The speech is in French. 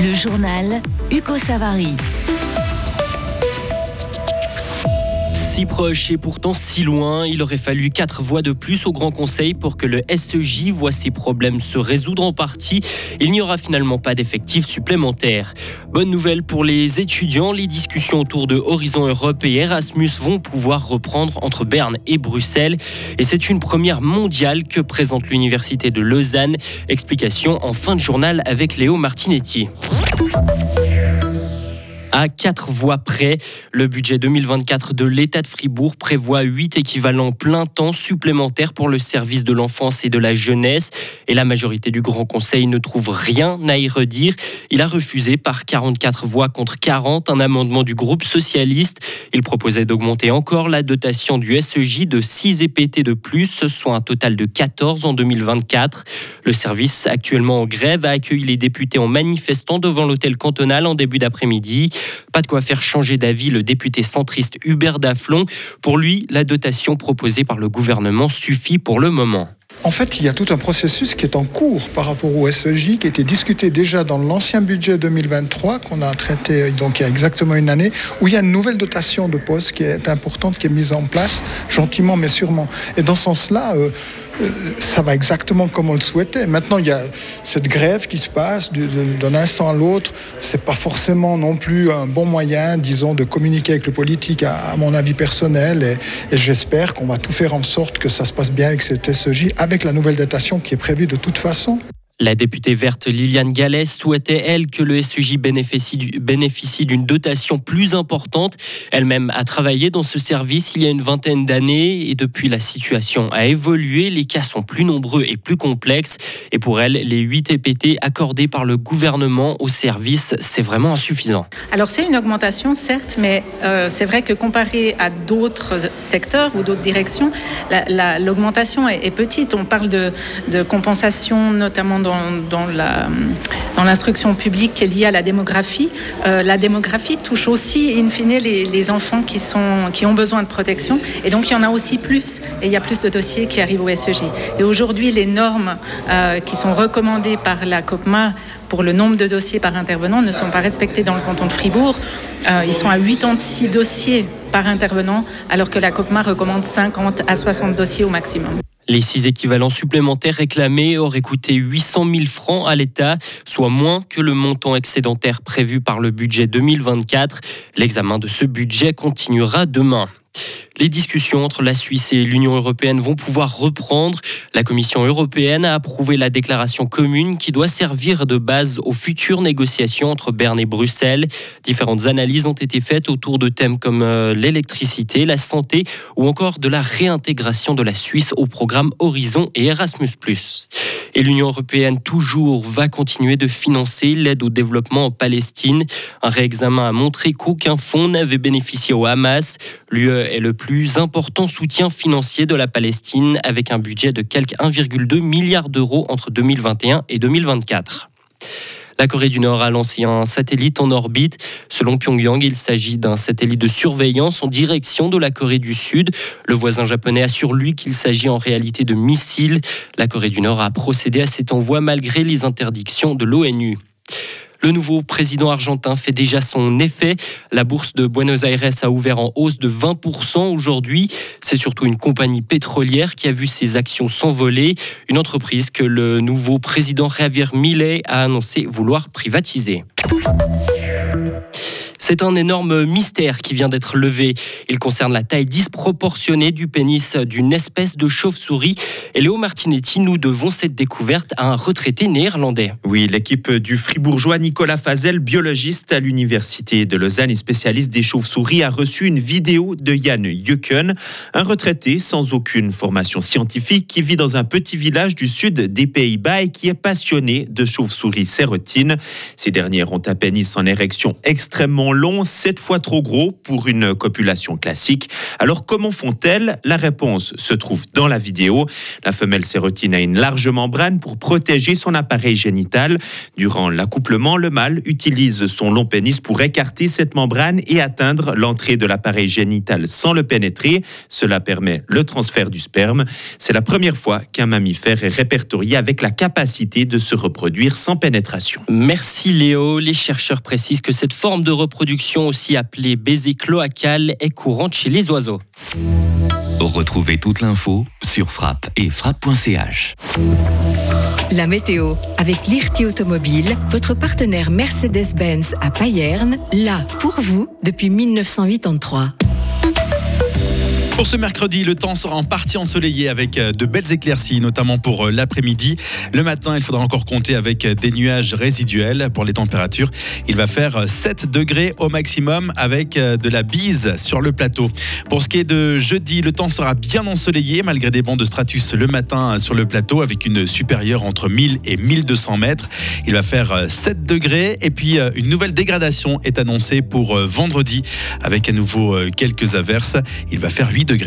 Le journal Hugo Savary. Si proche et pourtant si loin, il aurait fallu quatre voix de plus au Grand Conseil pour que le SEJ voit ses problèmes se résoudre en partie. Il n'y aura finalement pas d'effectifs supplémentaires. Bonne nouvelle pour les étudiants, les discussions autour de Horizon Europe et Erasmus vont pouvoir reprendre entre Berne et Bruxelles. Et c'est une première mondiale que présente l'Université de Lausanne. Explication en fin de journal avec Léo Martinetti à quatre voix près. Le budget 2024 de l'État de Fribourg prévoit huit équivalents plein temps supplémentaires pour le service de l'enfance et de la jeunesse. Et la majorité du Grand Conseil ne trouve rien à y redire. Il a refusé par 44 voix contre 40 un amendement du groupe socialiste. Il proposait d'augmenter encore la dotation du SEJ de 6 EPT de plus, soit un total de 14 en 2024. Le service, actuellement en grève, a accueilli les députés en manifestant devant l'hôtel cantonal en début d'après-midi. Pas de quoi faire changer d'avis le député centriste Hubert Daflon. Pour lui, la dotation proposée par le gouvernement suffit pour le moment. En fait, il y a tout un processus qui est en cours par rapport au SEJ, qui a été discuté déjà dans l'ancien budget 2023, qu'on a traité donc il y a exactement une année, où il y a une nouvelle dotation de poste qui est importante, qui est mise en place, gentiment mais sûrement. Et dans ce sens-là, euh, ça va exactement comme on le souhaitait. Maintenant, il y a cette grève qui se passe d'un instant à l'autre. C'est pas forcément non plus un bon moyen, disons, de communiquer avec le politique, à, mon avis personnel. Et, et j'espère qu'on va tout faire en sorte que ça se passe bien avec cette SEJ, avec la nouvelle datation qui est prévue de toute façon. La députée verte Liliane Gallès souhaitait, elle, que le SEJ bénéficie d'une dotation plus importante. Elle-même a travaillé dans ce service il y a une vingtaine d'années et depuis la situation a évolué, les cas sont plus nombreux et plus complexes. Et pour elle, les 8 EPT accordés par le gouvernement au service, c'est vraiment insuffisant. Alors c'est une augmentation, certes, mais euh, c'est vrai que comparé à d'autres secteurs ou d'autres directions, l'augmentation est, petite. On parle de, de compensation notamment dans, dans l'instruction publique qui est liée à la démographie. Euh, la démographie touche aussi, in fine, les, les, enfants qui, sont, qui ont besoin de protection. Et donc, il y en a aussi plus. Et il y a plus de dossiers qui arrivent au SEJ. Et aujourd'hui, les normes euh, qui sont recommandées par la COPMA pour le nombre de dossiers par intervenant ne sont pas respectées dans le canton de Fribourg. Euh, ils sont à 86 dossiers par intervenant, alors que la COPMA recommande 50 à 60 dossiers au maximum. Les six équivalents supplémentaires réclamés auraient coûté 800 000 francs à l'État, soit moins que le montant excédentaire prévu par le budget 2024. L'examen de ce budget continuera demain. Les discussions entre la Suisse et l'Union européenne vont pouvoir reprendre. La Commission européenne a approuvé la déclaration commune qui doit servir de base aux futures négociations entre Berne et Bruxelles. Différentes analyses ont été faites autour de thèmes comme euh, l'électricité, la santé ou encore de la réintégration de la Suisse au programme Horizon et Erasmus ⁇ et l'Union européenne, toujours, va continuer de financer l'aide au développement en Palestine. Un réexamen a montré qu'aucun fonds n'avait bénéficié au Hamas. L'UE est le plus important soutien financier de la Palestine, avec un budget de quelque 1,2 milliard d'euros entre 2021 et 2024. La Corée du Nord a lancé un satellite en orbite. Selon Pyongyang, il s'agit d'un satellite de surveillance en direction de la Corée du Sud. Le voisin japonais assure lui qu'il s'agit en réalité de missiles. La Corée du Nord a procédé à cet envoi malgré les interdictions de l'ONU. Le nouveau président argentin fait déjà son effet. La bourse de Buenos Aires a ouvert en hausse de 20% aujourd'hui. C'est surtout une compagnie pétrolière qui a vu ses actions s'envoler. Une entreprise que le nouveau président Javier Milei a annoncé vouloir privatiser. C'est un énorme mystère qui vient d'être levé. Il concerne la taille disproportionnée du pénis d'une espèce de chauve-souris. Et Léo Martinetti, nous devons cette découverte à un retraité néerlandais. Oui, l'équipe du fribourgeois Nicolas Fazel, biologiste à l'université de Lausanne et spécialiste des chauves-souris, a reçu une vidéo de Jan Jukken, un retraité sans aucune formation scientifique qui vit dans un petit village du sud des Pays-Bas et qui est passionné de chauves-souris sérotines. Ces dernières ont un pénis en érection extrêmement long, sept fois trop gros pour une copulation classique. Alors comment font-elles? La réponse se trouve dans la vidéo. La femelle sérotine a une large membrane pour protéger son appareil génital. Durant l'accouplement, le mâle utilise son long pénis pour écarter cette membrane et atteindre l'entrée de l'appareil génital sans le pénétrer. Cela permet le transfert du sperme. C'est la première fois qu'un mammifère est répertorié avec la capacité de se reproduire sans pénétration. Merci Léo. Les chercheurs précisent que cette forme de reproduction, aussi appelée baiser cloacal, est courante chez les oiseaux. Retrouvez toute l'info sur frappe et frappe.ch. La météo avec l'IRT Automobile, votre partenaire Mercedes-Benz à Payerne, là pour vous depuis 1983. Pour ce mercredi, le temps sera en partie ensoleillé avec euh, de belles éclaircies, notamment pour euh, l'après-midi. Le matin, il faudra encore compter avec euh, des nuages résiduels pour les températures. Il va faire 7 degrés au maximum avec de la bise sur le plateau. Pour ce qui est de jeudi, le temps sera bien ensoleillé malgré des bancs de stratus le matin sur le plateau avec une supérieure entre 1000 et 1200 mètres. Il va faire 7 degrés et puis une nouvelle dégradation est annoncée pour vendredi avec à nouveau quelques averses. Il va faire 8 degrés.